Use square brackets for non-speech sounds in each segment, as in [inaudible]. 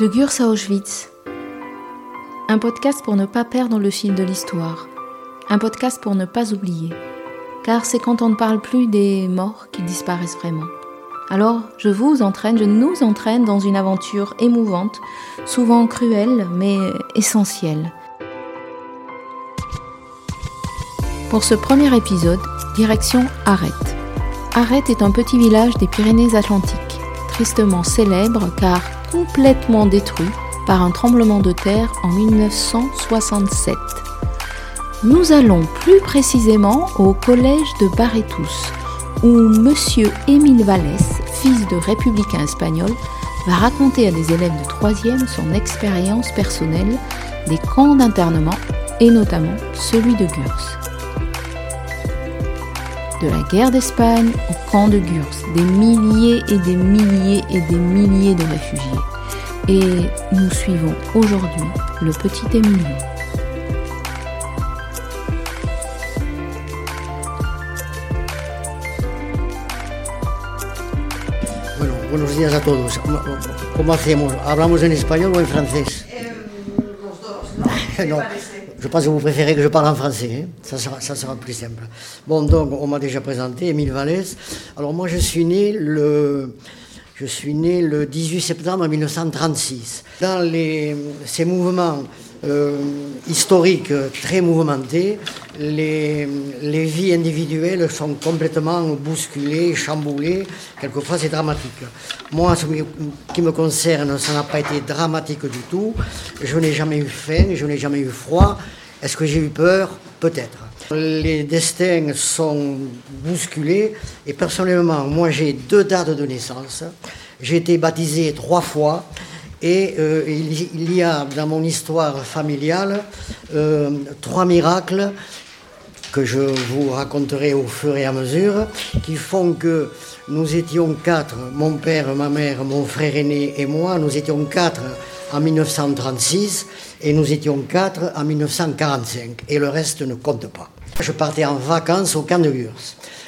De Gurs à Auschwitz. Un podcast pour ne pas perdre le fil de l'histoire. Un podcast pour ne pas oublier. Car c'est quand on ne parle plus des morts qui disparaissent vraiment. Alors, je vous entraîne, je nous entraîne dans une aventure émouvante, souvent cruelle, mais essentielle. Pour ce premier épisode, direction Arrête. Arrête est un petit village des Pyrénées-Atlantiques, tristement célèbre car complètement détruit par un tremblement de terre en 1967. Nous allons plus précisément au collège de Barretous, où Monsieur Émile Vallès, fils de républicain espagnol, va raconter à des élèves de 3e son expérience personnelle des camps d'internement et notamment celui de Gurs de la guerre d'Espagne au camp de Gurs, des milliers et des milliers et des milliers de réfugiés. Et nous suivons aujourd'hui le petit Emilio. Bueno, buenos días a todos. ¿Cómo hacemos? ¿Hablamos en español o en francés? no, [laughs] je pense que vous préférez que je parle en français, hein. ça, sera, ça, sera, plus simple. Bon, donc, on m'a déjà présenté, Émile Vallès. Alors, moi, je suis né le, je suis né le 18 septembre 1936. Dans les, ces mouvements euh, historiques très mouvementés, les, les, vies individuelles sont complètement bousculées, chamboulées. Quelquefois, c'est dramatique. Moi, ce qui me concerne, ça n'a pas été dramatique du tout. Je n'ai jamais eu faim, je n'ai jamais eu froid. Est-ce que j'ai eu peur? Peut-être. Les destins sont bousculés et personnellement, moi j'ai deux dates de naissance. J'ai été baptisé trois fois et euh, il, y a dans mon histoire familiale euh, trois miracles que je vous raconterai au fur et à mesure, qui font que nous étions quatre, mon père, ma mère, mon frère aîné et moi, nous étions quatre en 1936 et nous étions quatre en 1945 et le reste ne compte pas. Je partais en vacances au camp de Gurs.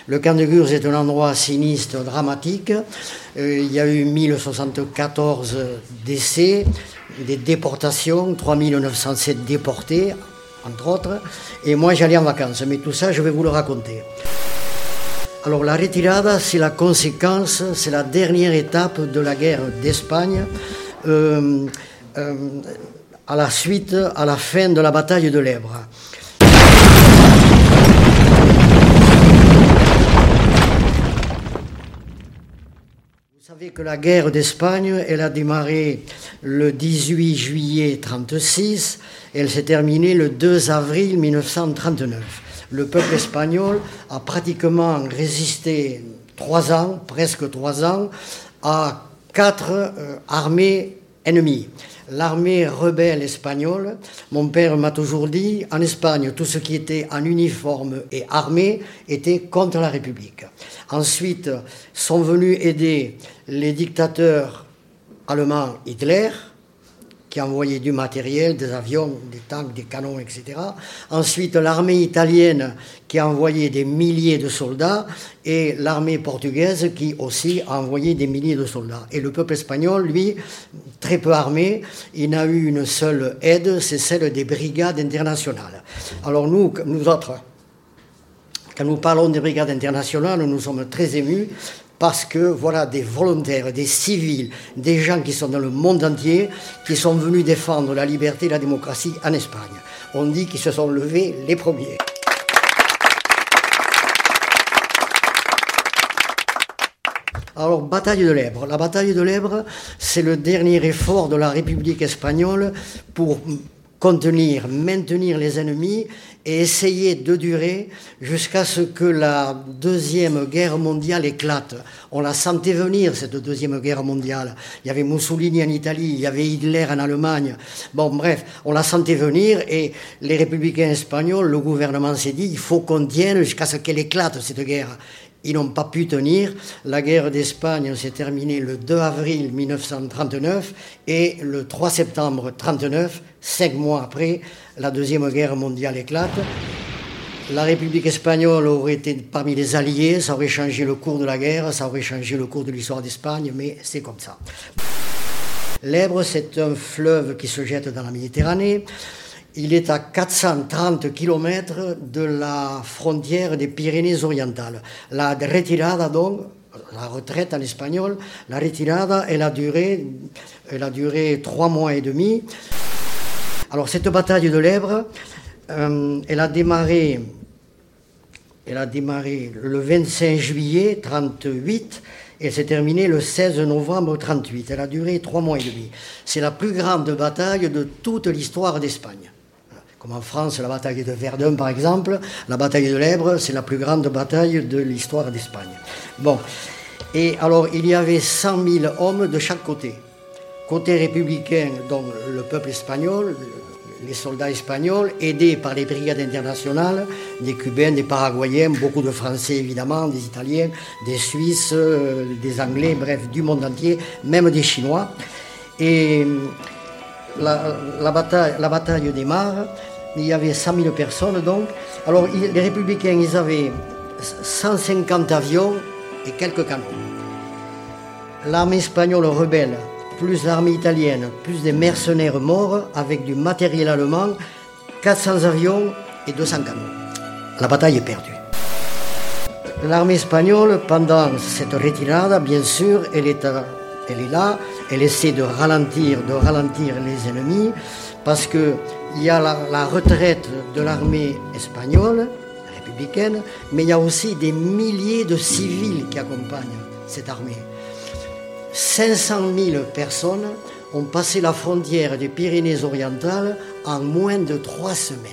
Le camp de Gurs est un endroit sinistre, dramatique. Euh, il y a eu 1074 décès, des déportations, 3907 déportés, entre autres. Et moi, j'allais en vacances. Mais tout ça, je vais vous le raconter. Alors, la retirada, c'est la conséquence, c'est la dernière étape de la guerre d'Espagne. Euh, euh, à la suite, à la fin de la bataille de l'Èbre. Vous savez que la guerre d'Espagne, elle a démarré le 18 juillet 1936 et elle s'est terminée le 2 avril 1939. Le peuple espagnol a pratiquement résisté trois ans, presque trois ans, à quatre euh, armées ennemies l'armée rebelle espagnole. Mon père m'a toujours dit, en Espagne, tout ce qui était en uniforme et armé était contre la République. Ensuite sont venus aider les dictateurs allemands Hitler, qui envoyait du matériel, des avions, des tanks, des canons, etc. Ensuite, l'armée italienne qui a envoyé des milliers de soldats et l'armée portugaise qui aussi a envoyé des milliers de soldats. Et le peuple espagnol, lui, très peu armé, il n'a eu une seule aide, c'est celle des brigades internationales. Alors nous, nous autres, quand nous parlons des brigades internationales, nous sommes très émus parce que voilà des volontaires, des civils, des gens qui sont dans le monde entier, qui sont venus défendre la liberté et la démocratie en Espagne. On dit qu'ils se sont levés les premiers. Alors, bataille de l'Èbre. La bataille de l'Èbre, c'est le dernier effort de la République espagnole pour contenir, maintenir les ennemis et essayer de durer jusqu'à ce que la deuxième guerre mondiale éclate. On la sentait venir, cette deuxième guerre mondiale. Il y avait Mussolini en Italie, il y avait Hitler en Allemagne. Bon, bref, on la sentait venir et les républicains espagnols, le gouvernement s'est dit, il faut qu'on tienne jusqu'à ce qu'elle éclate, cette guerre. Ils n'ont pas pu tenir. La guerre d'Espagne s'est terminée le 2 avril 1939 et le 3 septembre 1939, cinq mois après, la Deuxième Guerre mondiale éclate. La République espagnole aurait été parmi les alliés, ça aurait changé le cours de la guerre, ça aurait changé le cours de l'histoire d'Espagne, mais c'est comme ça. L'Èbre, c'est un fleuve qui se jette dans la Méditerranée. Il est à 430 km de la frontière des Pyrénées-Orientales. La retirada, donc, la retraite en espagnol, la retirada, elle a duré, trois mois et demi. Alors, cette bataille de l'Èbre, euh, elle a démarré elle a démarré le 25 juillet 38 et s'est terminée le 16 novembre 38. Elle a duré trois mois et demi. C'est la plus grande bataille de toute l'histoire d'Espagne. Comme en France, la bataille de Verdun, par exemple, la bataille de l'Èbre, c'est la plus grande bataille de l'histoire d'Espagne. Bon. Et alors, il y avait 100 000 hommes de chaque côté. Côté républicain, donc le peuple espagnol, les soldats espagnols, aidés par les brigades internationales, des Cubains, des Paraguayens, beaucoup de Français évidemment, des Italiens, des Suisses, euh, des Anglais, bref, du monde entier, même des Chinois. Et la, bataille, la bataille démarre, il y avait 100 000 personnes donc. Alors les républicains, ils avaient 150 avions et quelques canons. L'armée espagnole rebelle plus l'armée italienne, plus des mercenaires morts avec du matériel allemand, 400 avions et 200 canons. La bataille est perdue. L'armée espagnole, pendant cette retirada, bien sûr, elle est, elle est là, elle essaie de ralentir, de ralentir les ennemis, parce qu'il y a la, la retraite de l'armée espagnole, républicaine, mais il y a aussi des milliers de civils qui accompagnent cette armée. 500 000 personnes ont passé la frontière des Pyrénées-Orientales en moins de trois semaines.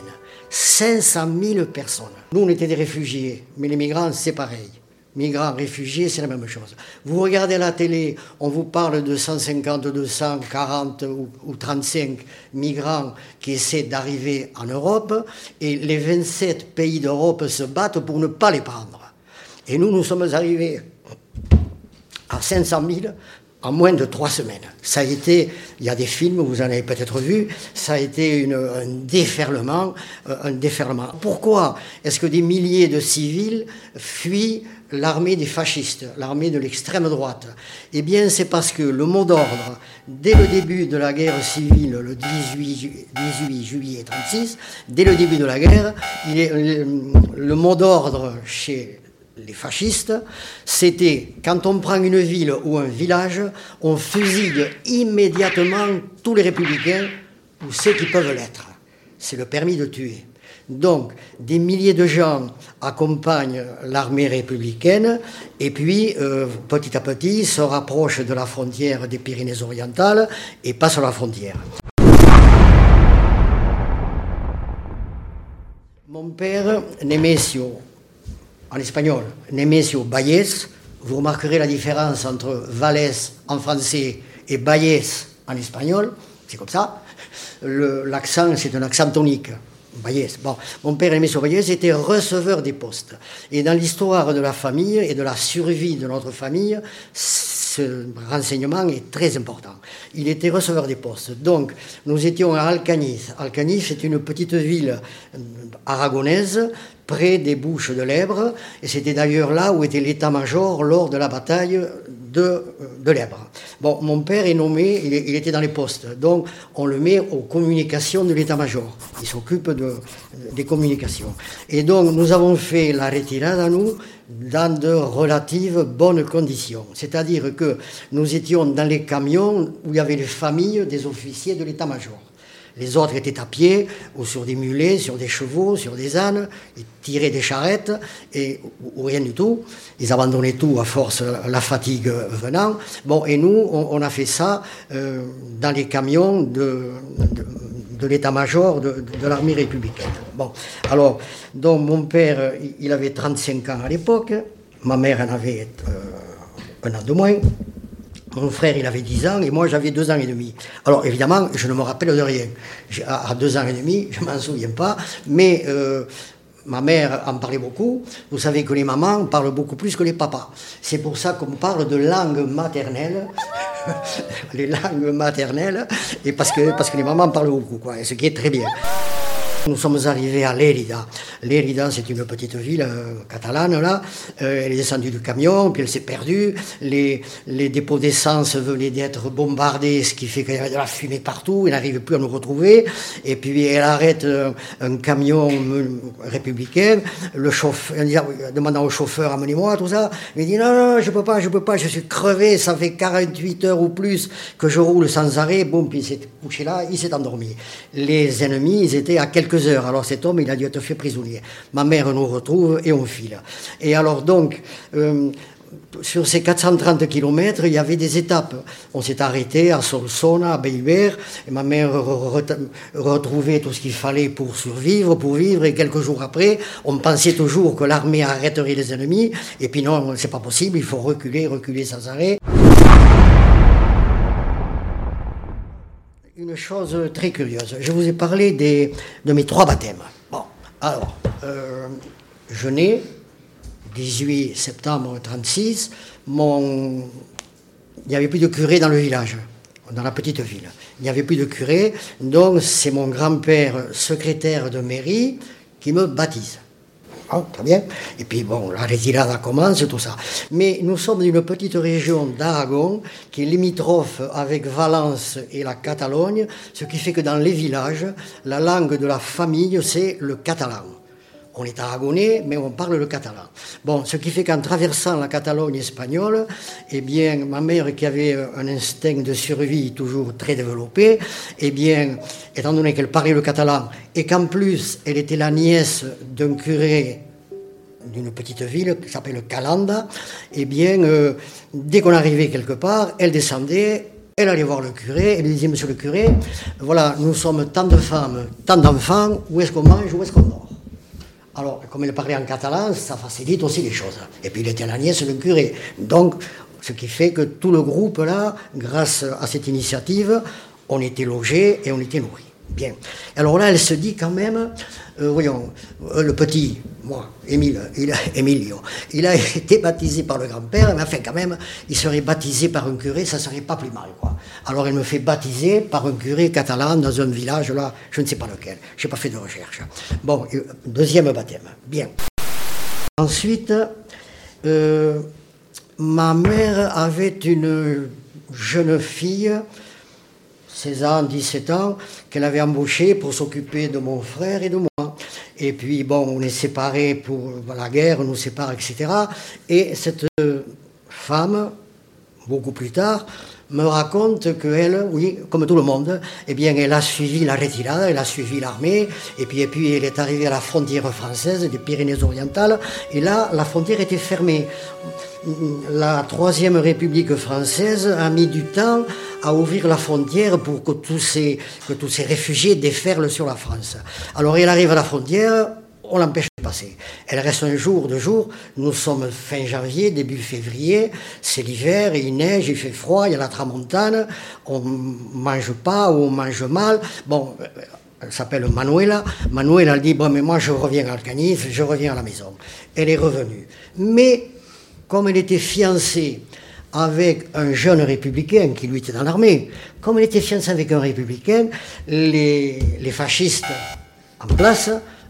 500 000 personnes. Nous, on était des réfugiés, mais les migrants, c'est pareil. Migrants, réfugiés, c'est la même chose. Vous regardez la télé, on vous parle de 150, 200, 40 ou, 35 migrants qui essaient d'arriver en Europe, et les 27 pays d'Europe se battent pour ne pas les prendre. Et nous, nous sommes arrivés à 500 000 en moins de trois semaines. Ça a été, il y a des films, vous en avez peut-être vu, ça a été un déferlement, euh, un déferlement. Pourquoi est-ce que des milliers de civils fuient l'armée des fascistes, l'armée de l'extrême droite? Eh bien, c'est parce que le mot d'ordre, dès le début de la guerre civile, le 18, 18 juillet 36, dès le début de la guerre, il est, le mot d'ordre chez les fascistes, c'était quand on prend une ville ou un village, on fusille immédiatement tous les républicains ou ceux qui peuvent l'être. C'est le permis de tuer. Donc, des milliers de gens accompagnent l'armée républicaine et puis, euh, petit à petit, se rapprochent de la frontière des Pyrénées-Orientales et passent la frontière. Mon père, Nemesio, en espagnol, Nemesio Bayes. Vous remarquerez la différence entre Valles en français et Bayes en espagnol. C'est comme ça. L'accent, c'est un accent tonique. Bayes. Bon, mon père Nemesio Bayes était receveur des postes. Et dans l'histoire de la famille et de la survie de notre famille, ce renseignement est très important. Il était receveur des postes. Donc, nous étions à Alcaniz. Alcaniz, c'est une petite ville aragonaise près des bouches de l'Èbre, et c'était d'ailleurs là où était l'état-major lors de la bataille de, de l'Èbre. Bon, mon père est nommé, il, était dans les postes, donc on le met aux communications de l'état-major. Il s'occupe de, des communications. Et donc nous avons fait la retirade à nous dans de relatives bonnes conditions. C'est-à-dire que nous étions dans les camions où il y avait les familles des officiers de l'état-major. Les autres étaient à pied, ou sur des mulets, sur des chevaux, sur des ânes, ils tiraient des charrettes, et, ou, rien du tout. Ils abandonnaient tout à force la fatigue venant. Bon, et nous, on, a fait ça euh, dans les camions de, de, l'état-major de, l'armée républicaine. Bon, alors, donc mon père, il avait 35 ans à l'époque, ma mère en avait euh, un an de moins. Mon frère, il avait 10 ans et moi, j'avais 2 ans et demi. Alors, évidemment, je ne me rappelle de rien. À 2 ans et demi, je ne m'en souviens pas, mais euh, ma mère en parlait beaucoup. Vous savez que les mamans parlent beaucoup plus que les papas. C'est pour ça qu'on parle de langue maternelle, [laughs] les langues maternelles, et parce que, les mamans parlent beaucoup, ce qui est très bien. Nous sommes arrivés à Lérida. Lérida, c'est une petite ville euh, catalane, là. Euh, elle est descendue du camion, puis elle s'est perdue. Les, les dépôts d'essence venaient d'être bombardés, ce qui fait qu'il y avait de la fumée partout. Elle n'arrive plus à nous retrouver. Et puis, elle arrête un camion républicain. Le chauffeur, demandant au chauffeur, amenez-moi, tout ça. Il dit, non, non, je peux pas, je peux pas, je suis crevé, ça fait 48 heures ou plus que je roule sans arrêt. Bon, puis il s'est couché là, il s'est endormi. Les ennemis, ils étaient à quelques Alors cet homme, il a dû être fait prisonnier. Ma mère nous retrouve et on file. Et alors donc, euh, sur ces 430 kilomètres, il y avait des étapes. On s'est arrêté à Solsona, à Beilbert, et ma mère retrouvait tout ce qu'il fallait pour survivre, pour vivre, et quelques jours après, on pensait toujours que l'armée arrêterait les ennemis, et puis non, c'est pas possible, il faut reculer, reculer sans arrêt. Chose très curieuse, je vous ai parlé de mes trois baptêmes. Bon, alors, euh, je nais 18 septembre 1936, mon... il n'y avait plus de curé dans le village, dans la petite ville. Il n'y avait plus de curé, donc c'est mon grand-père, secrétaire de mairie, qui me baptise. Ah, très bien. Et puis bon, la retirada commence, tout ça. Mais nous sommes dans une petite région d'Aragon qui est limitrophe avec Valence et la Catalogne, ce qui fait que dans les villages, la langue de la famille, c'est le catalan. On est aragonais, mais on parle le catalan. Bon, ce qui fait qu'en traversant la Catalogne espagnole, eh bien, ma mère qui avait un instinct de survie toujours très développé, eh bien, étant donné qu'elle parlait le catalan et qu'en plus elle était la nièce d'un curé d'une petite ville qui s'appelle Calanda, eh bien, euh, dès qu'on arrivait quelque part, elle descendait, elle allait voir le curé, elle lui disait, monsieur le curé, voilà, nous sommes tant de femmes, tant d'enfants, où est-ce qu'on mange, où est-ce qu'on dort alors, comme il parlait en catalan, ça facilite aussi les choses. Et puis, il était la nièce du curé. Donc, ce qui fait que tout le groupe, là, grâce à cette initiative, on était logé et on était nourri. Bien. Alors là, elle se dit quand même, euh, voyons, euh, le petit, moi, Émile, il a, [laughs] il a [laughs] été baptisé par le grand-père, mais enfin, quand même, il serait baptisé par un curé, ça serait pas plus mal, quoi. Alors, elle me fait baptiser par un curé catalan dans un village, là, je ne sais pas lequel, je n'ai pas fait de recherche. Bon, euh, deuxième baptême, bien. Ensuite, ma mère avait une jeune fille 16 ans, 17 ans, qu'elle avait embauché pour s'occuper de mon frère et de moi. Et puis, bon, on est séparés pour la guerre, on nous sépare, etc. Et cette femme, beaucoup plus tard, me raconte qu'elle, oui, comme tout le monde, eh bien, elle a suivi la retirade, elle a suivi l'armée, et puis, et puis elle est arrivée à la frontière française des Pyrénées-Orientales, et là, la frontière était fermée la Troisième République française a mis du temps à ouvrir la frontière pour que tous ces, que tous ces réfugiés déferlent sur la France. Alors elle arrive à la frontière, on l'empêche Elle reste un jour, deux jours. Nous sommes fin janvier, début février. C'est l'hiver, il neige, il fait froid, il y a la tramontane. On mange pas ou on mange mal. Bon, elle s'appelle Manuela. Manuela, dit, bon, mais moi je reviens à Alcanif, je reviens à la maison. Elle est revenue. Mais comme elle était fiancée avec un jeune républicain qui lui était dans l'armée, comme elle était fiancée avec un républicain, les, fascistes en place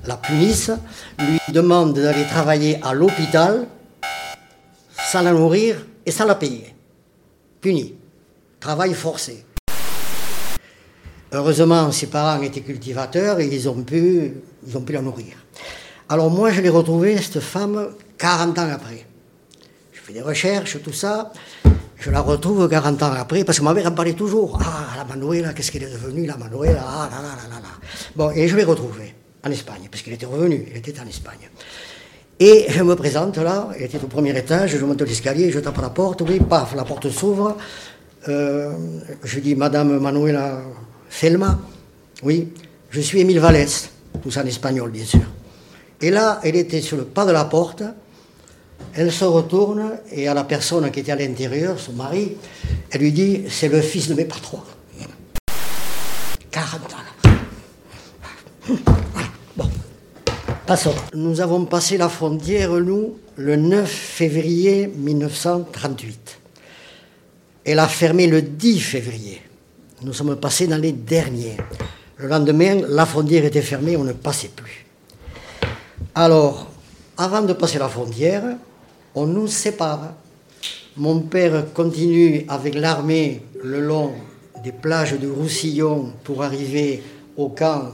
la punissent, lui demandent d'aller travailler à l'hôpital sans la nourrir et sans la payer. Puni. Travail forcé. Heureusement, ses parents étaient cultivateurs et ils ont pu, ils ont pu la nourrir. Alors moi, je l'ai retrouvée, cette femme, 40 ans après des recherches, tout ça. Je la retrouve 40 ans après, parce que ma mère en parlait toujours. Ah, la Manuela, qu'est-ce qu'elle est devenue, la Manuela? Ah, là, là, là, là. Bon, et je l'ai retrouvée en Espagne, parce qu'elle était revenue, elle était en Espagne. Et je me présente là, elle était au premier étage, je monte l'escalier, je tape à la porte, oui, paf, la porte s'ouvre. Euh, je dis, Madame Manuela Selma, oui, je suis Émile Vallès, tout ça en espagnol, bien sûr. Et là, elle était sur le pas de la porte, elle se retourne et à la personne qui était à l'intérieur, son mari, elle lui dit C'est le fils de mes patrons. 40 ans. Nous avons passé la frontière, nous, le 9 février 1938. Elle a fermé le 10 février. Nous sommes passés dans les derniers. Le lendemain, la frontière était fermée, on ne passait plus. Alors, avant de passer la frontière, on nous sépare. Mon père continue avec l'armée le long des plages de Roussillon pour arriver au camp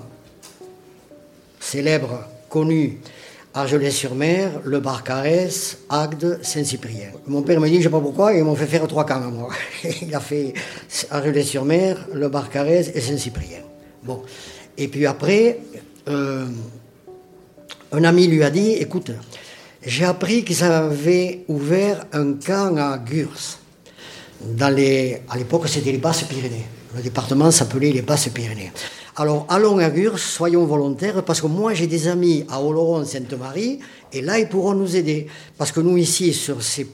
célèbre, connu, Argelès-sur-Mer, Le Barcarès, Agde, Saint-Cyprien. Mon père me dit, je ne sais pas pourquoi, ils m'ont fait faire trois camps à moi. [laughs] Il a fait Argelès-sur-Mer, Le Barcarès et Saint-Cyprien. Bon. Et puis après, euh, un ami lui a dit, écoute, j'ai appris qu'ils avaient ouvert un camp à Gurs. Dans à l'époque, c'était les Basses-Pyrénées. Le département s'appelait les Basses-Pyrénées. Alors, allons à Gurs, soyons volontaires, parce que moi, j'ai des amis à Oloron-Sainte-Marie, et là, ils pourront nous aider. Parce que nous, ici, sur ces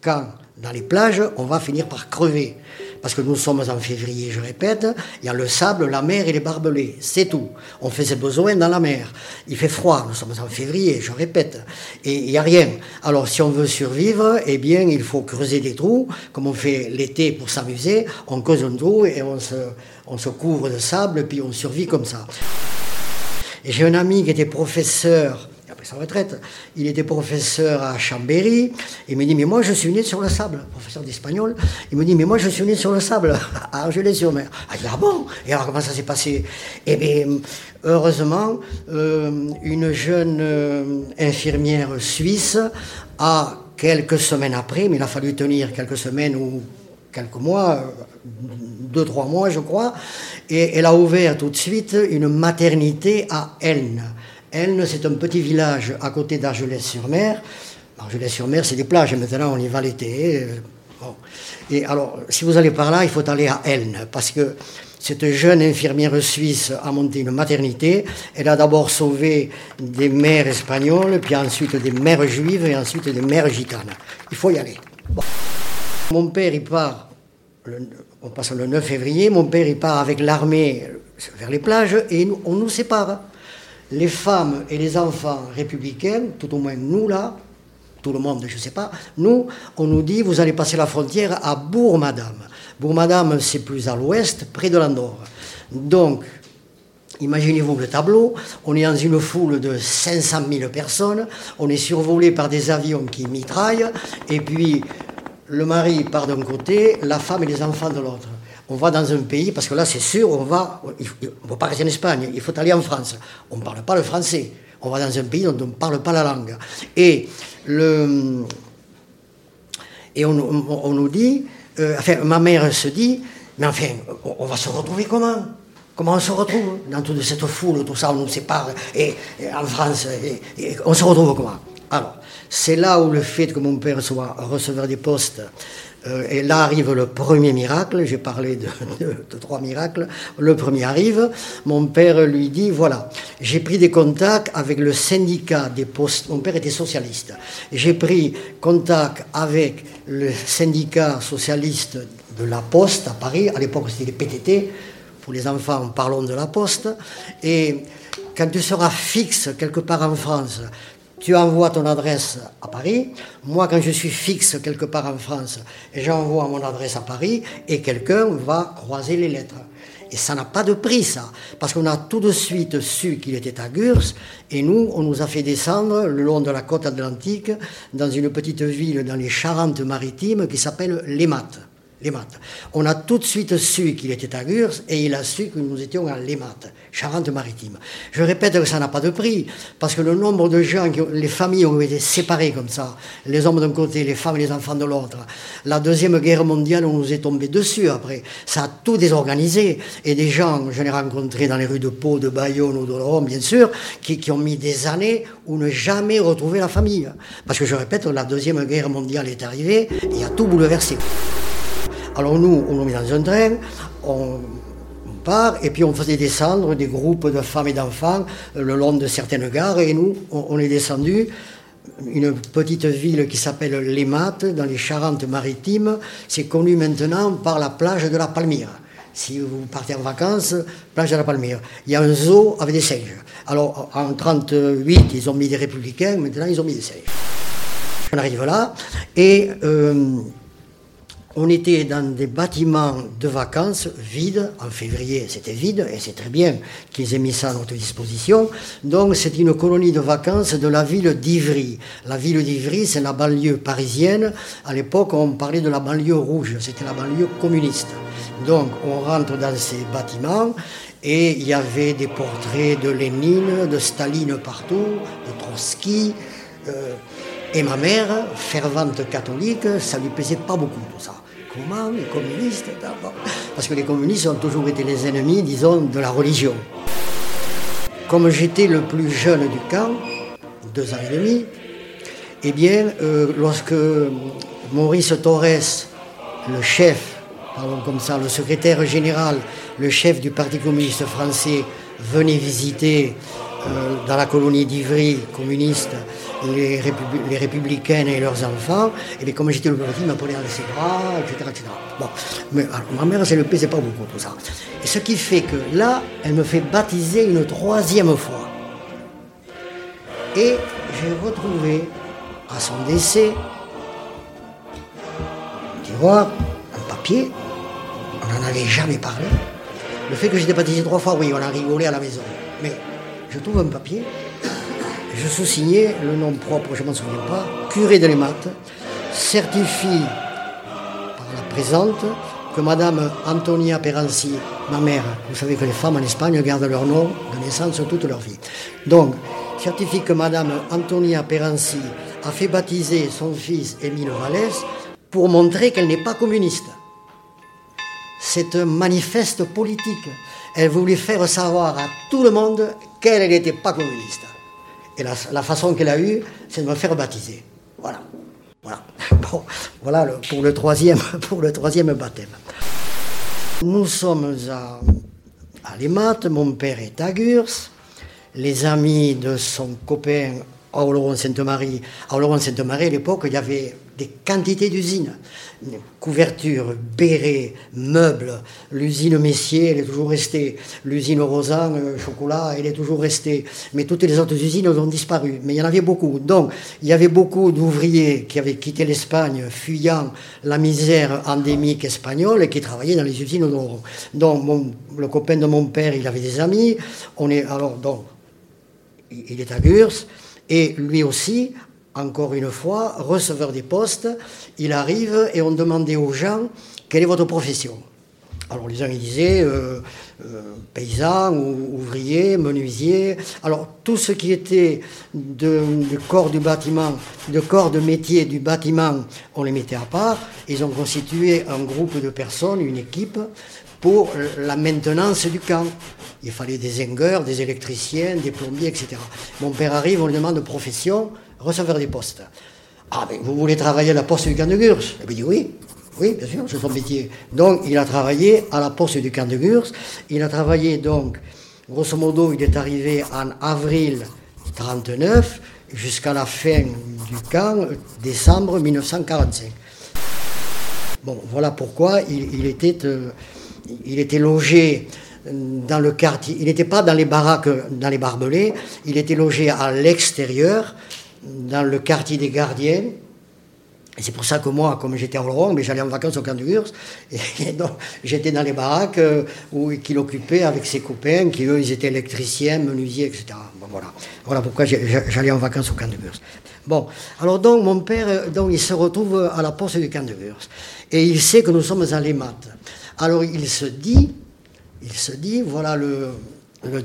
camps, dans les plages, on va finir par crever parce que nous sommes en février, je répète, il y a le sable, la mer et les barbelés, c'est tout. On fait ses besoins dans la mer. Il fait froid, nous sommes en février, je répète, et il n'y a rien. Alors si on veut survivre, eh bien il faut creuser des trous, comme on fait l'été pour s'amuser, on creuse un trou et on se, on se couvre de sable, puis on survit comme ça. J'ai un ami qui était professeur sa retraite. Il était professeur à Chambéry. Il me dit, mais moi, je suis né sur le sable, professeur d'espagnol. Il me dit, mais moi, je suis né sur le sable, [laughs] à Argelès-sur-Mer. Ah, ah bon? Et alors, comment ça s'est passé? Eh bien, heureusement, euh, une jeune euh, infirmière suisse a, quelques semaines après, mais il a fallu tenir quelques semaines ou quelques mois, deux, trois mois, je crois, et elle a ouvert tout de suite une maternité à Elne. Elne, c'est un petit village à côté d'Argelès-sur-Mer. Argelès-sur-Mer, c'est des plages, et maintenant on y va l'été. Et alors, si vous allez par là, il faut aller à Elne, parce que cette jeune infirmière suisse a monté une maternité. Elle a d'abord sauvé des mères espagnoles, puis ensuite des mères juives, et ensuite des mères gitanes. Il faut y aller. Mon père, il part, on passe le 9 février, mon père, il part avec l'armée vers les plages, et on nous sépare les femmes et les enfants républicains, tout au moins nous là, tout le monde, je ne sais pas, nous, on nous dit, vous allez passer la frontière à Bourg-Madame. Bourg-Madame, c'est plus à l'ouest, près de l'Andorre. Donc, Imaginez-vous le tableau, on est dans une foule de 500 000 personnes, on est survolé par des avions qui mitraillent, et puis le mari part d'un côté, la femme et les enfants de l'autre on va dans un pays, parce que là c'est sûr, on va, on ne va pas rester en Espagne, il faut aller en France. On ne parle pas le français. On va dans un pays dont on ne parle pas la langue. Et, et on, nous dit, euh, enfin ma mère se dit, mais enfin, on va se retrouver comment? Comment on se retrouve dans toute cette foule, tout ça, on nous sépare, et, en France, et, on se retrouve comment? Alors, c'est là où le fait que mon père soit receveur des postes et là arrive le premier miracle, j'ai parlé de, trois miracles, le premier arrive, mon père lui dit, voilà, j'ai pris des contacts avec le syndicat des postes, mon père était socialiste, j'ai pris contact avec le syndicat socialiste de la Poste à Paris, à l'époque c'était les PTT, pour les enfants parlons de la Poste, et quand tu seras fixe quelque part en France, tu envoies ton adresse à Paris. Moi, quand je suis fixe quelque part en France, j'envoie mon adresse à Paris et quelqu'un va croiser les lettres. Et ça n'a pas de prix, ça, parce qu'on a tout de suite su qu'il était à Gurs, et nous, on nous a fait descendre le long de la côte atlantique, dans une petite ville dans les Charentes-Maritimes qui s'appelle Lémat On a tout de suite su qu'il était à Gurs et il a su que nous étions à Lémat, Charente-Maritime. Je répète que ça n'a pas de prix, parce que le nombre de gens, les familles ont été séparées comme ça, les hommes d'un côté, les femmes et les enfants de l'autre. La Deuxième Guerre mondiale, on nous est tombé dessus après. Ça a tout désorganisé. Et des gens, je l'ai rencontrés dans les rues de Pau, de Bayonne ou de Rome, bien sûr, qui, qui ont mis des années où ne jamais retrouver la famille. Parce que je répète, la Deuxième Guerre mondiale est arrivée et a tout bouleversé. Alors nous, on nous met dans un train, on, part, et puis on faisait descendre des groupes de femmes et d'enfants euh, le long de certaines gares, et nous, on, est descendu une petite ville qui s'appelle Les dans les Charentes-Maritimes. C'est connu maintenant par la plage de la Palmyre. Si vous partez en vacances, plage de la Palmyre. Il y a un zoo avec des singes. Alors, en 1938, ils ont mis des républicains, maintenant ils ont mis des singes. On arrive là, et... Euh, on était dans des bâtiments de vacances vides. En février, c'était vide, et c'est très bien qu'ils aient mis ça à notre disposition. Donc, c'est une colonie de vacances de la ville d'Ivry. La ville d'Ivry, c'est la banlieue parisienne. À l'époque, on parlait de la banlieue rouge. C'était la banlieue communiste. Donc, on rentre dans ces bâtiments, et il y avait des portraits de Lénine, de Staline partout, de Trotsky. Euh, et ma mère, fervente catholique, ça lui plaisait pas beaucoup tout ça. Les communistes Parce que les communistes ont toujours été les ennemis, disons, de la religion. Comme j'étais le plus jeune du camp, deux ans et demi, eh bien, euh, lorsque Maurice Torres, le chef, pardon comme ça, le secrétaire général, le chef du Parti communiste français, venait visiter euh, dans la colonie d'Ivry communiste les, républicains et leurs enfants, et bien comme j'étais le petit, il m'appelait dans ses bras, etc., etc. Bon, mais ma mère, ne le plaisait pas beaucoup tout ça. Et ce qui fait que là, elle me fait baptiser une troisième fois. Et j'ai retrouvé à son décès, tu vois, un papier, on n'en avait jamais parlé. Le fait que j'étais baptisé trois fois, oui, on a rigolé à la maison. Mais je trouve un papier, je sous-signais le nom propre, je ne m'en souviens pas, curé de l'Émat, certifie par la présente que Madame Antonia Peranci, ma mère, vous savez que les femmes en Espagne gardent leur nom de naissance toute leur vie. Donc, certifie que Madame Antonia Peranci a fait baptiser son fils Émile Vallès pour montrer qu'elle n'est pas communiste. C'est un manifeste politique. Elle voulait faire savoir à tout le monde qu'elle n'était pas communiste. Et la, façon qu'elle a eue, c'est de me faire baptiser. Voilà. Voilà. [laughs] Bon, voilà pour, le troisième, [laughs] pour le troisième baptême. Nous sommes à, à mon père est à Gurs, les amis de son copain à Oloron-Sainte-Marie. À Oloron-Sainte-Marie, à l'époque, il y avait des quantités d'usines. Couverture, béret, meubles. L'usine Messier, elle est toujours restée. L'usine Rosan, euh, chocolat, elle est toujours restée. Mais toutes les autres usines ont disparu. Mais il y en avait beaucoup. Donc, il y avait beaucoup d'ouvriers qui avaient quitté l'Espagne, fuyant la misère endémique espagnole et qui travaillaient dans les usines d'Oloron. Donc, le copain de mon père, il avait des amis. On est, alors, donc, il est à Gurs. Et lui aussi, encore une fois, receveur des postes, il arrive et on demandait aux gens quelle est votre profession? Alors les gens ils disaient euh, euh, paysan, ou, ouvrier, menuisier. Alors tout ce qui était de, corps du bâtiment, de corps de métier du bâtiment, on les mettait à part. Ils ont constitué un groupe de personnes, une équipe, pour la maintenance du camp. Il fallait des zingueurs, des électriciens, des plombiers, etc. Mon père arrive, on lui demande de profession, receveur des postes. Ah, mais vous voulez travailler à la poste du camp de Gurs? Il dit oui. Oui, bien sûr, c'est son métier. Donc, il a travaillé à la poste du camp de Gurs. Il a travaillé, donc, grosso modo, il est arrivé en avril 1939 jusqu'à la fin du camp, décembre 1945. Bon, voilà pourquoi il, était, euh, il était logé dans le quartier. Il n'était pas dans les baraques, dans les barbelés, il était logé à l'extérieur, dans le quartier des gardiens. C'est pour ça que moi, comme j'étais à Oloron, j'allais en vacances au camp de Gurs. [laughs] J'étais dans les baraques euh, où, qu'il occupait avec ses copains, qui eux, ils étaient électriciens, menuisiers, etc. Voilà. pourquoi j'allais en vacances au camp Gurs. Bon, alors donc, mon père, euh, il se retrouve à la poste du camp de Gurs. Et il sait que nous sommes à l'EMAT. Alors, il se dit, il se dit, voilà le,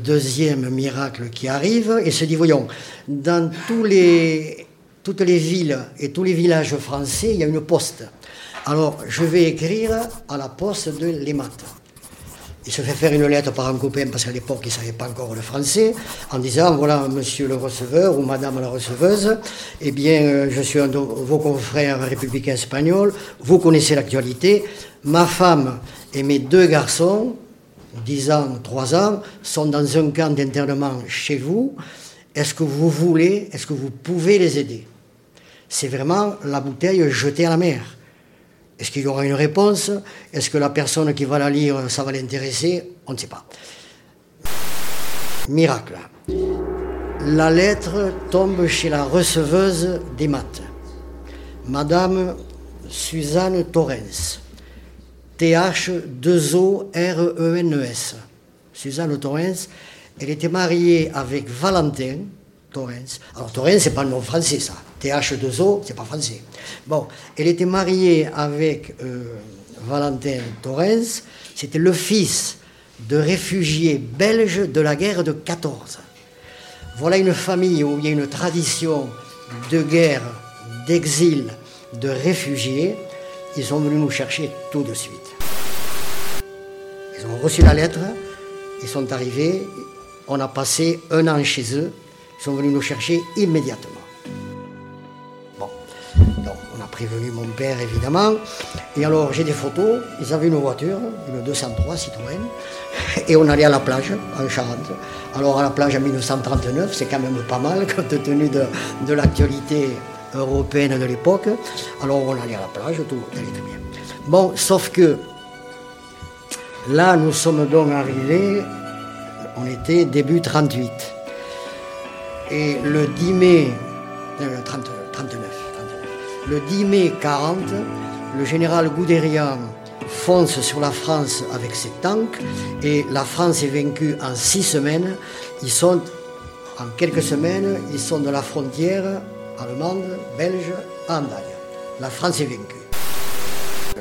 deuxième miracle qui arrive, et se dit, voyons, dans tous les, toutes les villes et tous les villages français, il y a une poste. Alors, je vais écrire à la poste de l'EMAT. Il se fait faire une lettre par un copain, parce qu'à l'époque, il ne savait pas encore le français, en disant, voilà, monsieur le receveur ou madame la receveuse, eh bien, euh, je suis un de vos confrères républicains espagnols, vous connaissez l'actualité, ma femme et mes deux garçons 10 ans, 3 ans, sont dans un camp d'internement chez vous. Est-ce que vous voulez, est-ce que vous pouvez les aider? C'est vraiment la bouteille jetée à la mer. Est-ce qu'il y aura une réponse? Est-ce que la personne qui va la lire, ça va l'intéresser? On ne sait pas. Miracle. La lettre tombe chez la receveuse des maths. Madame Suzanne Torrens. T-H-2-O-R-E-N-E-S. Suzanne Torrens. Elle était mariée avec Valentin Torrens. Alors Torrens, c'est pas le nom français, ça. TH2O, c'est pas français. Bon, elle était mariée avec euh, Valentin Torrens. C'était le fils de réfugiés belges de la guerre de 14. Voilà une famille où il y a une tradition de guerre, d'exil, de réfugiés. Ils sont venus nous chercher tout de suite. Ils ont reçu la lettre, ils sont arrivés, on a passé un an chez eux, ils sont venus nous chercher immédiatement. Prévenu mon père évidemment, et alors j'ai des photos, ils avaient une voiture, une 203 Citroën, et on allait à la plage en Charente. Alors à la plage en 1939, c'est quand même pas mal compte tenu de, de l'actualité européenne de l'époque. Alors on allait à la plage, tout allait très bien. Bon, sauf que Là, nous sommes donc arrivés, on était début 38. Et le 10 mai, 39, euh, le 10 mai 40, le général Guderian fonce sur la France avec ses tanks et la France est vaincue en six semaines. Ils sont, en quelques semaines, ils sont de la frontière allemande, belge, à Andaille. La France est vaincue.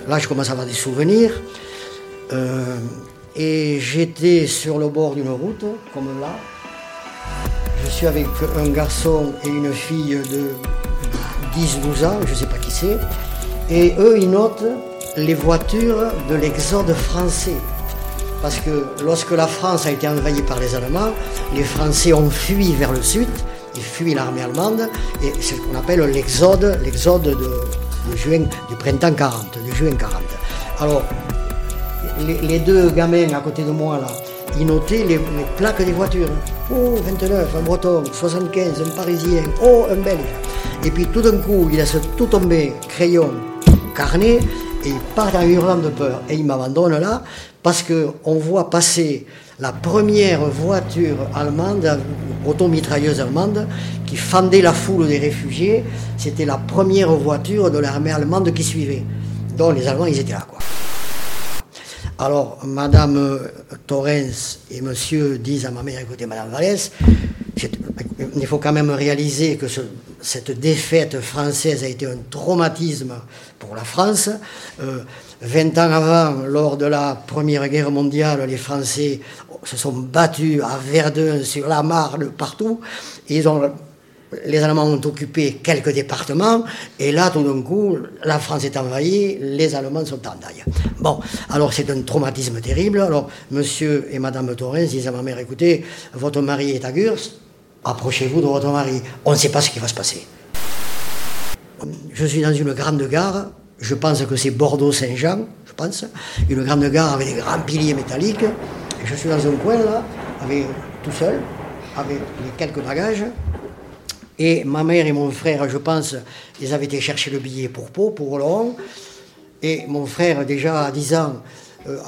Là, je commence à avoir des souvenirs. Euh, et j'étais sur le bord d'une route, comme là. Je suis avec un garçon et une fille de 10-12 ans, je ne sais pas qui c'est. Et eux, ils notent les voitures de l'exode français. Parce que lorsque la France a été envahie par les Allemands, les Français ont fui vers le sud, ils fuient l'armée allemande, et c'est ce qu'on appelle l'exode, l'exode de, juin, du printemps 40, de juin 40. Alors, les, deux gamins à côté de moi, là, ils notaient les, plaques des voitures. Oh, 29, un breton, 75, un parisien, oh, un belge. Et puis tout d'un coup, ils laissent tout tomber, crayon, carnet, et ils partent en hurlant de peur. Et ils m'abandonnent là, parce qu'on voit passer la première voiture allemande, automitrailleuse allemande, qui fendait la foule des réfugiés. C'était la première voiture de l'armée allemande qui suivait. Donc les Allemands, ils étaient là, quoi. Alors, Madame Torrens et Monsieur disent à ma mère, écoutez, Madame Vallès, il faut quand même réaliser que cette défaite française a été un traumatisme pour la France. Euh, 20 ans avant, lors de la Première Guerre mondiale, les Français se sont battus à Verdun, sur la Marne, partout. Les Allemands ont occupé quelques départements, et là, tout d'un coup, la France est envahie, les Allemands sont en daille. Bon, alors c'est un traumatisme terrible. Alors, monsieur et madame Torrens disent à ma mère, écoutez, votre mari est à Gurs, approchez-vous de votre mari, on ne sait pas ce qui va se passer. Je suis dans une grande gare, je pense que c'est Bordeaux-Saint-Jean, je pense, une grande gare avec des grands piliers métalliques, je suis dans un coin là, avec, tout seul, avec quelques bagages, et ma mère et mon frère, je pense, ils avaient été chercher le billet pour Pau, pour Oloron. Et mon frère, déjà à 10 ans, euh, euh,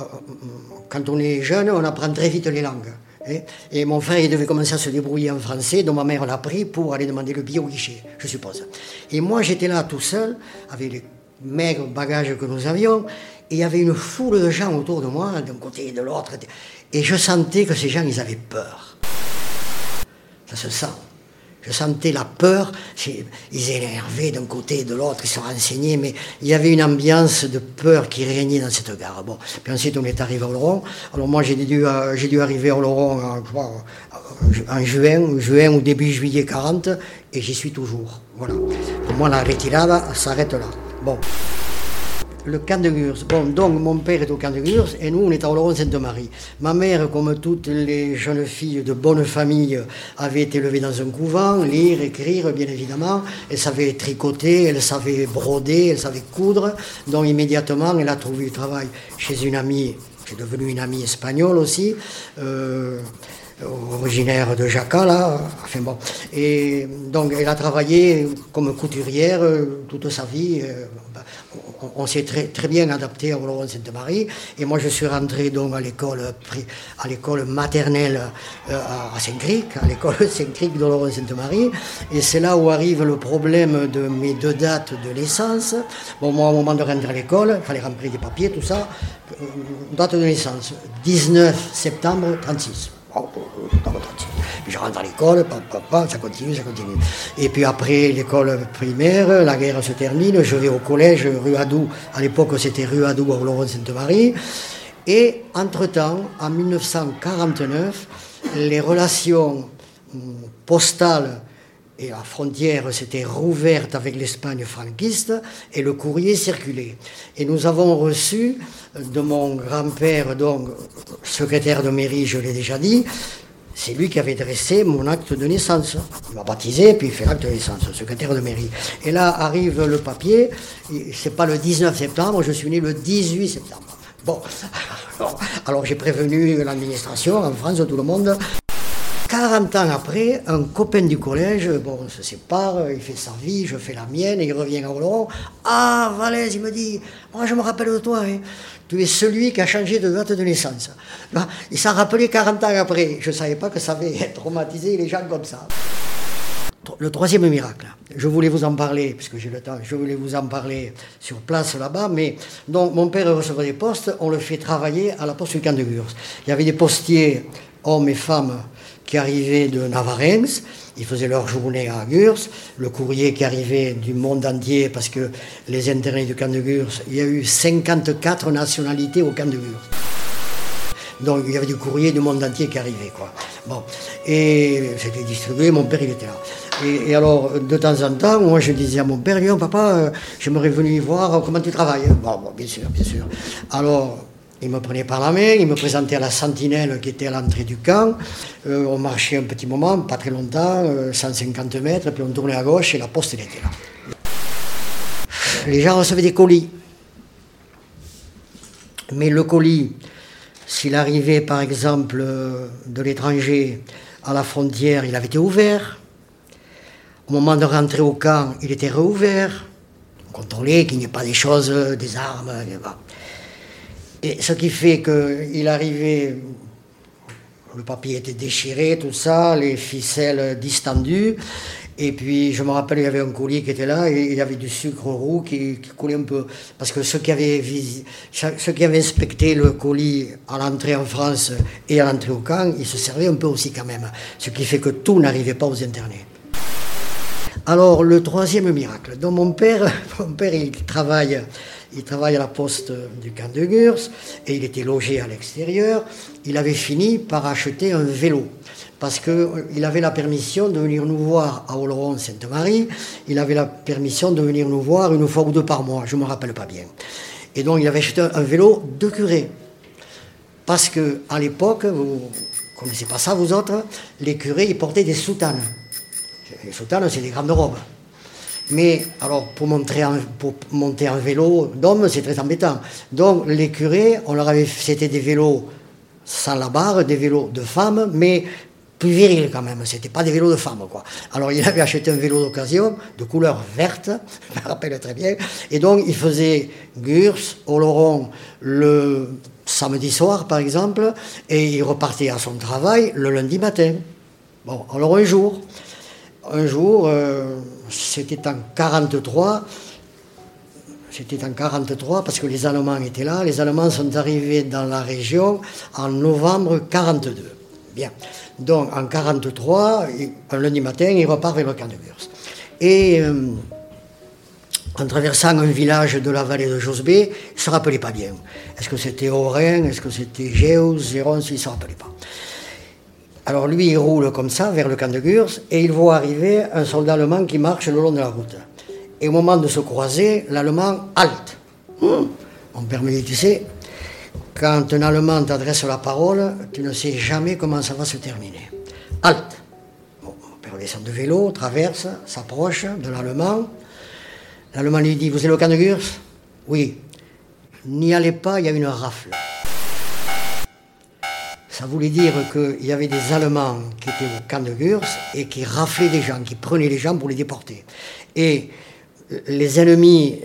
quand on est jeune, on apprend très vite les langues. Hein. Et mon frère, il devait commencer à se débrouiller en français, donc ma mère l'a pris pour aller demander le billet au guichet, je suppose. Et moi, j'étais là tout seul, avec les maigres bagages que nous avions, et il y avait une foule de gens autour de moi, d'un côté et de l'autre. Et je sentais que ces gens, ils avaient peur. Ça se sent. Je sentais la peur. Ils énervaient d'un côté et de l'autre, ils se renseignaient, mais il y avait une ambiance de peur qui régnait dans cette gare. Bon, puis ensuite on est arrivé à Oloron. Alors moi j'ai dû, euh, dû arriver à Oloron en, en juin, juin ou début juillet 40, et j'y suis toujours. Voilà. Pour moi la retirada s'arrête là. Bon le camp de Gurs. Bon, donc mon père est au camp de Gurs et nous, on est à Oloron-Sainte-Marie. Ma mère, comme toutes les jeunes filles de bonne famille, avait été élevée dans un couvent, lire, écrire, bien évidemment. Elle savait tricoter, elle savait broder, elle savait coudre. Donc immédiatement, elle a trouvé du travail chez une amie, qui est devenue une amie espagnole aussi. Euh, originaire de Jacques, là. Enfin bon. Et donc, elle a travaillé comme couturière toute sa vie on, s'est très, bien adapté à Oloron-Sainte-Marie. Et moi, je suis rentré donc à l'école, à l'école maternelle euh, à Saint-Cric, à l'école [laughs] Saint-Cric d'Oloron-Sainte-Marie. Et c'est là où arrive le problème de mes deux dates de naissance. Bon, moi, au moment de rentrer à l'école, il fallait remplir des papiers, tout ça. Euh, date de naissance, 19 septembre 36. Je rentre à l'école, ça continue, ça continue. Et puis après l'école primaire, la guerre se termine, je vais au collège rue Adou, à l'époque c'était rue Adou à Oloron-Sainte-Marie. Et entre-temps, en 1949, les relations hum, postales et la frontière s'était rouverte avec l'Espagne franquiste et le courrier circulait. Et nous avons reçu de mon grand-père, donc secrétaire de mairie, je l'ai déjà dit, c'est lui qui avait dressé mon acte de naissance. Il m'a baptisé, puis il fait l'acte de naissance, secrétaire de mairie. Et là arrive le papier, c'est pas le 19 septembre, je suis né le 18 septembre. Bon, [laughs] alors, j'ai prévenu l'administration, en France, tout le monde. 40 ans après, un copain du collège, bon, on se sépare, il fait sa vie, je fais la mienne, et il revient à Oloron. Ah, Valais, il me dit, moi je me rappelle de toi, hein. tu es celui qui a changé de date de naissance. Il s'en rappelait 40 ans après. Je ne savais pas que ça avait [laughs] traumatisé les gens comme ça. Le troisième miracle, je voulais vous en parler, puisque j'ai le temps, je voulais vous en parler sur place là-bas, mais donc mon père recevait des postes, on le fait travailler à la poste du camp de Gurs. Il y avait des postiers, hommes et femmes, qui arrivaient de Navarrenx, ils faisaient leur journée à Gurs, le courrier qui arrivait du monde entier, parce que les intérêts du camp de Gurs, il y a eu 54 nationalités au camp de Gurs. Donc il y avait du courrier du monde entier qui arrivait. Quoi. Bon. Et c'était distribué, mon père il était là. Et, alors, de temps en temps, moi je disais à mon père, papa, euh, j'aimerais venir voir comment tu travailles. Bon, bon, bien sûr, bien sûr. Alors, il me prenait par la main, il me présentait à la sentinelle qui était à l'entrée du camp. Euh, on marchait un petit moment, pas très longtemps, 150 euh, mètres, puis on tournait à gauche et la poste était là. Les gens recevaient des colis. Mais le colis, s'il arrivait par exemple euh, de l'étranger à la frontière, il avait été ouvert. Au moment de rentrer au camp, il était réouvert. On contrôlait qu'il n'y ait pas des choses, des armes. Et ce qui fait qu'il arrivait, le papier était déchiré, tout ça, les ficelles distendues. Et puis, je me rappelle, il y avait un colis qui était là et il y avait du sucre roux qui, coulait un peu. Parce que ceux qui, avaient ceux qui avaient inspecté le colis à l'entrée en France et à l'entrée au camp, ils se servaient un peu aussi quand même. Ce qui fait que tout n'arrivait pas aux internets. Alors, le troisième miracle. Donc, mon père, [laughs] mon père, il travaille il travaille à la poste du camp de Gurs et il était logé à l'extérieur. Il avait fini par acheter un vélo parce qu'il euh, avait la permission de venir nous voir à Oloron-Sainte-Marie. Il avait la permission de venir nous voir une fois ou deux par mois, je ne me rappelle pas bien. Et donc il avait acheté un vélo de curé. Parce qu'à l'époque, vous ne connaissez pas ça vous autres, les curés ils portaient des soutanes. Les soutanes, c'est des grandes robes. Mais alors, pour, monter un vélo d'homme, c'est très embêtant. Donc, les curés, on leur avait, c'était des vélos sans la barre, des vélos de femmes, mais plus virils quand même. C'était pas des vélos de femmes, quoi. Alors, il avait acheté un vélo d'occasion de couleur verte, [laughs] je me rappelle très bien. Et donc, il faisait Gurs, Oloron, le samedi soir, par exemple, et il repartait à son travail le lundi matin. Bon, alors un jour, un jour, euh, c'était en 43, c'était en 43 parce que les Allemands étaient là. Les Allemands sont arrivés dans la région en novembre 42. Bien. Donc en 43, un lundi matin, ils repartent vers le camp de Gurs. Et euh, en traversant un village de la vallée de Josbé, ils ne se rappelaient pas bien. Est-ce que c'était Orin, est-ce que c'était Géos, Zéron, ils ne se rappelaient pas. Alors lui, il roule comme ça vers le camp de Gurs et il voit arriver un soldat allemand qui marche le long de la route. Et au moment de se croiser, l'Allemand halte. On permet, tu sais, quand un Allemand t'adresse la parole, tu ne sais jamais comment ça va se terminer. Halte. Bon, mon père descend de vélo, traverse, s'approche de l'Allemand. L'Allemand lui dit Vous êtes le camp de Gurs? Oui. N'y allez pas, il y a une rafle. Ça voulait dire qu'il y avait des Allemands qui étaient au camp de Gurs et qui raflaient des gens, qui prenaient les gens pour les déporter. Et les ennemis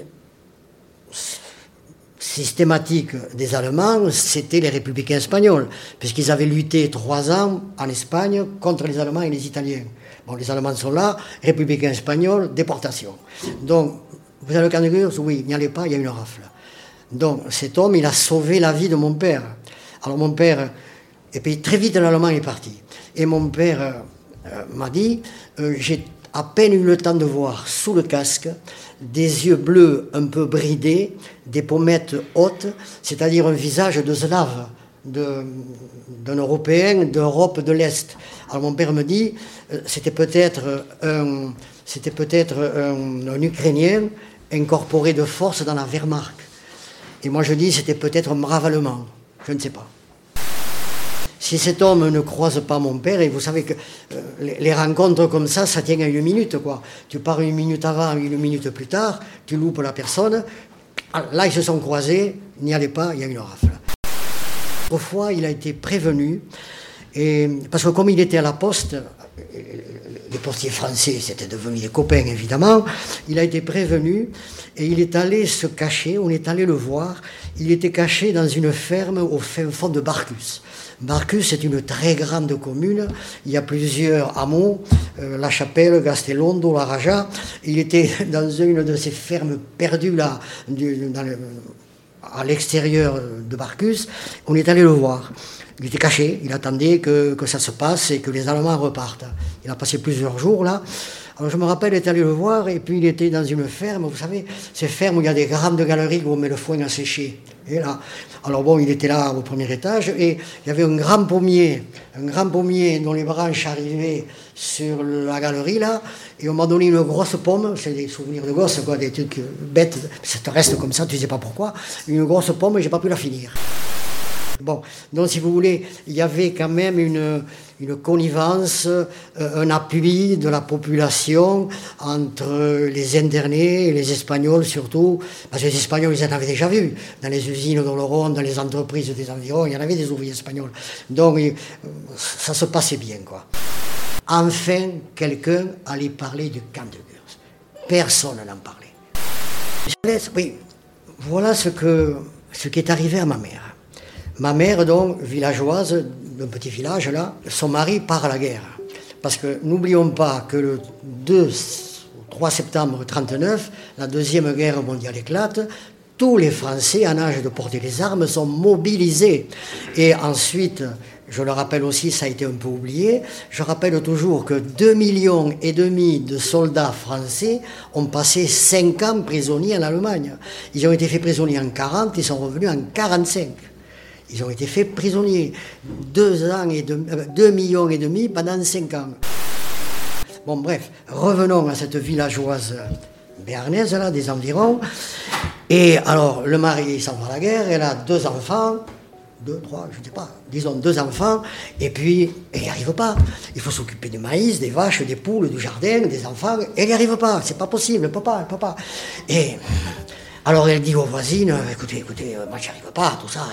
systématiques des Allemands, c'était les républicains espagnols, puisqu'ils avaient lutté trois ans en Espagne contre les Allemands et les Italiens. Bon, les Allemands sont là, républicains espagnols, déportation. Donc, vous avez le camp de Gurs? Oui, n'y allait pas, il y a une rafle. Donc, cet homme, il a sauvé la vie de mon père. Alors, mon père, et puis très vite, l'Allemagne est parti. Et mon père euh, m'a dit, euh, j'ai à peine eu le temps de voir sous le casque des yeux bleus un peu bridés, des pommettes hautes, c'est-à-dire un visage de slave, d'un Européen d'Europe de l'Est. Alors mon père me dit, euh, c'était peut-être un, peut-être un, un, Ukrainien incorporé de force dans la Wehrmacht. Et moi je dis, c'était peut-être un brave allemand, je ne sais pas. Si cet homme ne croise pas mon père, et vous savez que euh, les, rencontres comme ça, ça tient à une minute, quoi. Tu pars une minute avant, une minute plus tard, tu loupes la personne. Là, ils se sont croisés, n'y allez pas, il y a une rafle. Autrefois, il a été prévenu, et, parce que comme il était à la poste, les postiers français, c'était devenu des copains évidemment, il a été prévenu et il est allé se cacher, on est allé le voir, il était caché dans une ferme au fond de Barcus. Barcus est une très grande commune. Il y a plusieurs hameaux, euh, La Chapelle, Gastelondo, La Raja. Il était [laughs] dans une de ces fermes perdues là, à l'extérieur de Barcus. On est allé le voir. Il était caché, il attendait que, ça se passe et que les Allemands repartent. Il a passé plusieurs jours là. Alors je me rappelle être allé le voir et puis il était dans une ferme, vous savez, ces fermes où il y a des grandes galeries où on met le foin à sécher. Et là, alors bon, il était là au premier étage et il y avait un grand pommier, un grand pommier dont les branches arrivaient sur la galerie là, et on m'a donné une grosse pomme, c'est des souvenirs de gosse, quoi, des trucs bêtes, ça te reste comme ça, tu sais pas pourquoi, une grosse pomme et j'ai pas pu la finir. Donc si vous voulez, il y avait quand même une, connivence, euh, un appui de la population entre les internés et les Espagnols surtout, parce que les Espagnols, ils en avaient déjà vu, dans les usines d'Oloron, dans les entreprises des environs, il y en avait des ouvriers espagnols. Donc ça se passait bien, quoi. Enfin, quelqu'un allait parler du camp de Gurs. Personne n'en parlait. Oui, voilà ce, que, ce qui est arrivé à ma mère. Ma mère, donc, villageoise d'un petit village là, son mari part à la guerre. Parce que n'oublions pas que le 2 3 septembre 1939, la Deuxième Guerre mondiale éclate, tous les Français en âge de porter les armes sont mobilisés. Et ensuite, je le rappelle aussi, ça a été un peu oublié, je rappelle toujours que 2 millions et demi de soldats français ont passé 5 ans prisonniers en Allemagne. Ils ont été faits prisonniers en 40, ils sont revenus en 45. Ils ont été faits prisonniers. Deux, ans et euh, deux millions et demi pendant cinq ans. Bon, bref, revenons à cette villageoise béarnaise, là, des environs. Et alors, le mari s'en va à la guerre, elle a deux enfants, deux, trois, je ne sais pas, disons deux enfants, et puis elle n'y arrive pas. Il faut s'occuper du maïs, des vaches, des poules, du jardin, des enfants. Elle n'y arrive pas, c'est pas possible, elle peut pas, elle peut pas. Et alors elle dit aux voisines, euh, écoutez, écoutez, euh, moi j'y arrive pas, tout ça.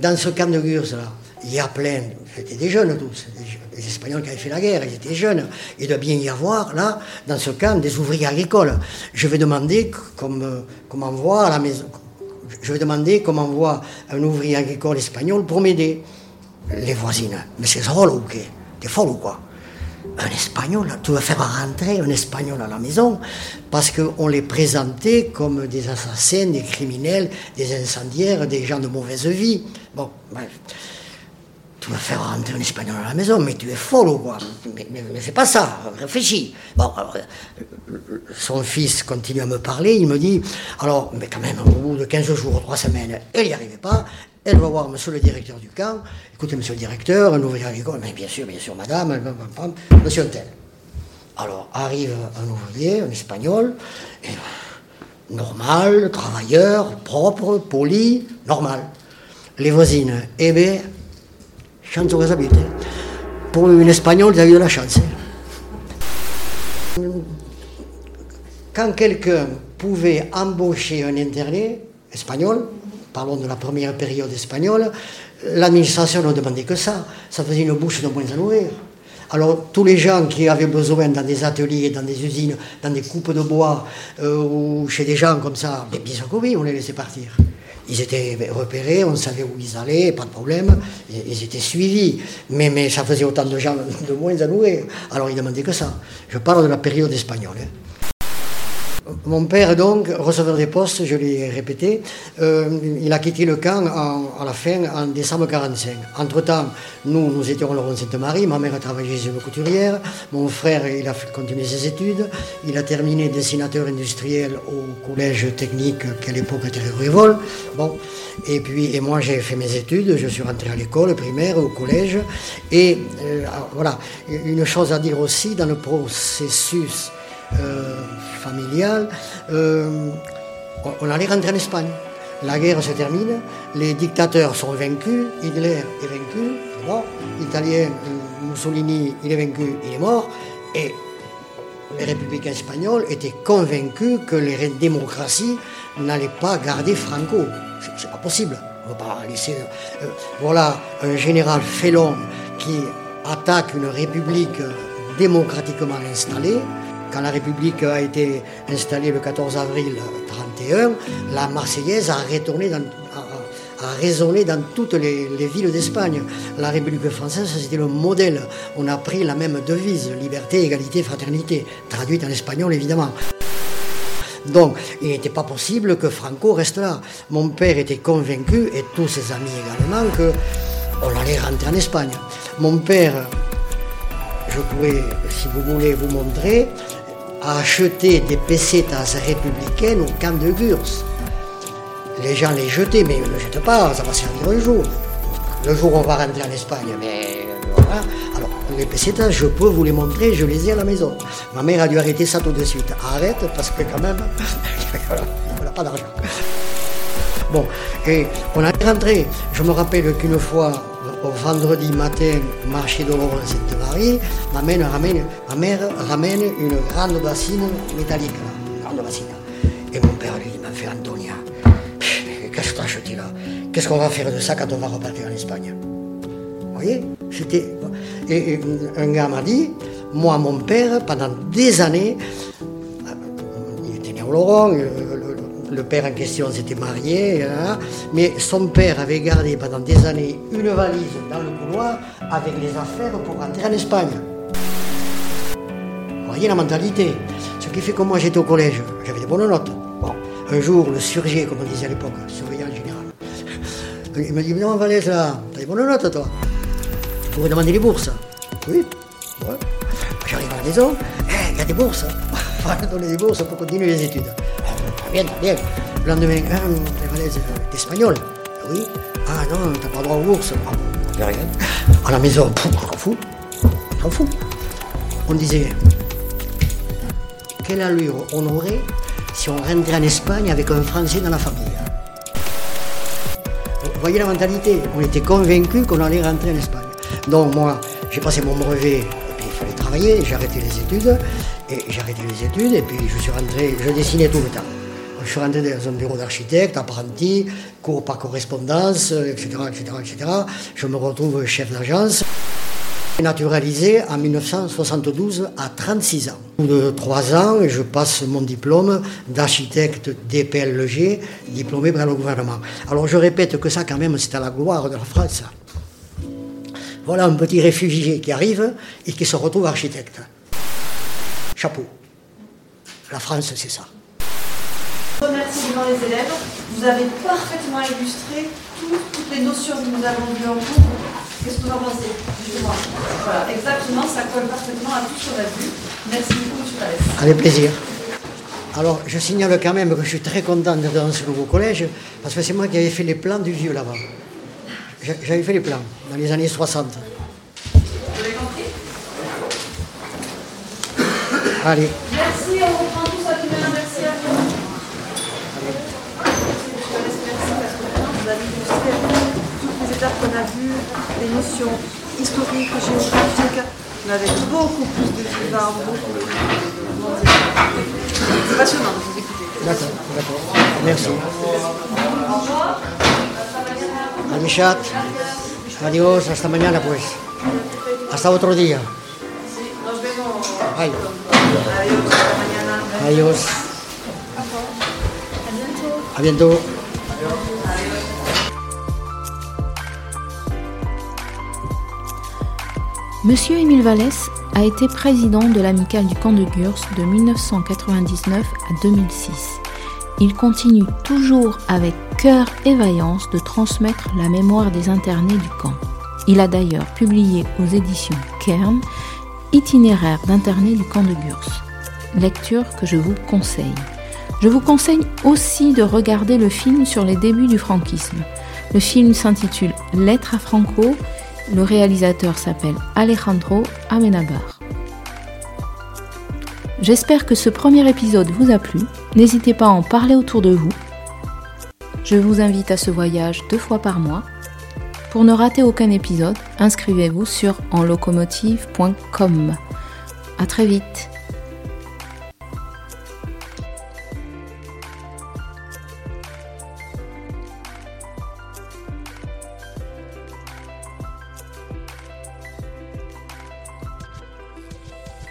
Dans ce camp de Gurs, là, il y a plein, c'était des jeunes tous, des Espagnols qui avaient fait la guerre, ils étaient jeunes. Il doit bien y avoir, là, dans ce camp, des ouvriers agricoles. Je vais demander comme, comment voit la maison, je vais demander comment voit un ouvrier agricole espagnol pour m'aider. Les voisines, mais c'est drôle ou quoi T'es folle ou quoi? Un espagnol, tu veux faire rentrer un espagnol à la maison parce qu'on les présentait comme des assassins, des criminels, des incendiaires, des gens de mauvaise vie. Bon, bref. Tu veux faire rentrer un espagnol à la maison, mais tu es folle ou quoi? Mais, mais, pas ça, réfléchis. Bon, alors, son fils continue à me parler, il me dit, alors, mais quand même, au bout de 15 jours, 3 semaines, elle n'y arrivait pas, elle va voir monsieur le directeur du camp. Écoutez, monsieur le directeur, un ouvrier agricole. Mais bien sûr, bien sûr, madame, monsieur tel. Alors arrive un ouvrier, un espagnol, normal, travailleur, propre, poli, normal. Les voisines, eh bien, chance que ça Pour une espagnole, vous avez eu de la chance. Quand quelqu'un pouvait embaucher un interné espagnol, parlons de la première période espagnole, l'administration ne demandait que ça. Ça faisait une bouche de moins à nourrir. Alors tous les gens qui avaient besoin dans des ateliers, dans des usines, dans des coupes de bois, euh, ou chez des gens comme ça, bien sûr que oui, on les laissait partir. Ils étaient repérés, on savait où ils allaient, pas de problème, ils étaient suivis. Mais, mais ça faisait autant de gens de moins à nourrir. Alors ils demandaient que ça. Je parle de la période espagnole. Hein. Mon père, donc, receveur des postes, je l'ai répété, euh, il a quitté le camp à la fin, en décembre 1945. Entre-temps, nous, nous étions au Laurent Sainte-Marie, ma mère a travaillé chez une couturière, mon frère, il a continué ses études, il a terminé dessinateur industriel au collège technique qui à l'époque était Révol. Bon, et puis, et moi, j'ai fait mes études, je suis rentré à l'école primaire, au collège, et euh, voilà, une chose à dire aussi dans le processus familiale, euh, on allait rentrer en Espagne. La guerre se termine, les dictateurs sont vaincus, Hitler est vaincu, mort, l'Italien euh, Mussolini, il est vaincu, il est mort, et les républicains espagnols étaient convaincus que les démocraties n'allaient pas garder Franco. C'est pas possible. On va pas laisser. voilà un général félon qui attaque une république démocratiquement installée, quand la République a été installée le 14 avril 1931, la Marseillaise a, dans, résonné dans toutes les, villes d'Espagne. La République française, c'était le modèle. On a pris la même devise, liberté, égalité, fraternité, traduite en espagnol évidemment. Donc, il n'était pas possible que Franco reste là. Mon père était convaincu, et tous ses amis également, qu'on allait rentrer en Espagne. Mon père, je pourrais, si vous voulez, vous montrer, a acheté des pesetas républicaines au camp de Gurs. Les gens les jetaient, mais ils ne le jettent pas, ça va servir un jour. Le jour où on va rentrer en Espagne, mais voilà. Alors, les pesetas, je peux vous les montrer, je les ai à la maison. Ma mère a dû arrêter ça tout de suite. Arrête, parce que quand même, [laughs] on n'a pas d'argent. Bon, et on a rentré. Je me rappelle qu'une fois, au vendredi matin, marché de Laurent Sainte-Marie, ma mère, ramène, ma mère ramène une grande bassine métallique, une grande bassine. Et mon père lui dit, m'a fait Antonia, qu'est-ce que tu as acheté là? Qu'est-ce qu'on va faire de ça quand on va repartir en Espagne? Vous voyez? C'était. Et un gars m'a dit, moi, mon père, pendant des années, il était né au Laurent, le père en question s'était marié, hein, mais son père avait gardé pendant des années une valise dans le couloir avec les affaires pour rentrer en Espagne. Vous voyez la mentalité. Ce qui fait que moi j'étais au collège, j'avais des bonnes notes. Bon, un jour, le surgé, comme on disait à l'époque, surveillant général, [laughs] il m'a dit Non, Valise, là, t'as des bonnes notes toi Tu pourrais demander des bourses. Oui, J'arrive à la maison, il y a des bourses. On va donner des bourses pour continuer les études bien, bien. Le lendemain, ah, t'es espagnol Oui. Ah non, t'as pas droit aux bourses. Ah, rien. À la maison, on s'en fout. On s'en fout. On disait, quelle allure on aurait si on rentrait en Espagne avec un Français dans la famille Vous voyez la mentalité On était convaincus qu'on allait rentrer en Espagne. Donc moi, j'ai passé mon brevet, et puis il fallait travailler, j'ai arrêté les études, et j'ai arrêté les études, et puis je suis rentré, je dessinais tout le temps. Je suis rentré dans un bureau d'architecte, apprenti, cours par correspondance, etc., etc., etc. Je me retrouve chef d'agence. Naturalisé en 1972 à 36 ans. Au bout de 3 ans, je passe mon diplôme d'architecte DPLG, diplômé par le gouvernement. Alors je répète que ça, quand même, c'est à la gloire de la France. Voilà un petit réfugié qui arrive et qui se retrouve architecte. Chapeau. La France, c'est ça devant les élèves. Vous avez parfaitement illustré toutes les notions que nous avons vues en cours. Qu'est-ce que vous en pensez Voilà, exactement, ça colle parfaitement à tout ce qu'on a vu. Merci beaucoup, M. Palès. Avec plaisir. Alors, je signale quand même que je suis très content d'être dans ce nouveau collège, parce que c'est moi qui avais fait les plans du vieux là-bas. J'avais fait les plans dans les années 60. Vous avez compris? Allez. Merci, on reprend tout ça demain. Merci à vous. Étapes qu'on a vues, les notions historiques, géographiques, mais avec beaucoup plus de vivants, beaucoup plus de... C'est passionnant de vous écouter. D'accord, d'accord. Merci. Amishat. Adiós, hasta mañana pues. Hasta otro día. Nos vemos. Ay, Adiós, hasta mañana. adiós. A bientôt. Monsieur Émile Vallès a été président de l'amicale du camp de Gurs de 1999 à 2006. Il continue toujours avec cœur et vaillance de transmettre la mémoire des internés du camp. Il a d'ailleurs publié aux éditions Kern Itinéraire d'internés du camp de Gurs. Lecture que je vous conseille. Je vous conseille aussi de regarder le film sur les débuts du franquisme. Le film s'intitule Lettre à Franco. Le réalisateur s'appelle Alejandro Amenabar. J'espère que ce premier épisode vous a plu. N'hésitez pas à en parler autour de vous. Je vous invite à ce voyage deux fois par mois. Pour ne rater aucun épisode, inscrivez-vous sur enlocomotive.com. À très vite.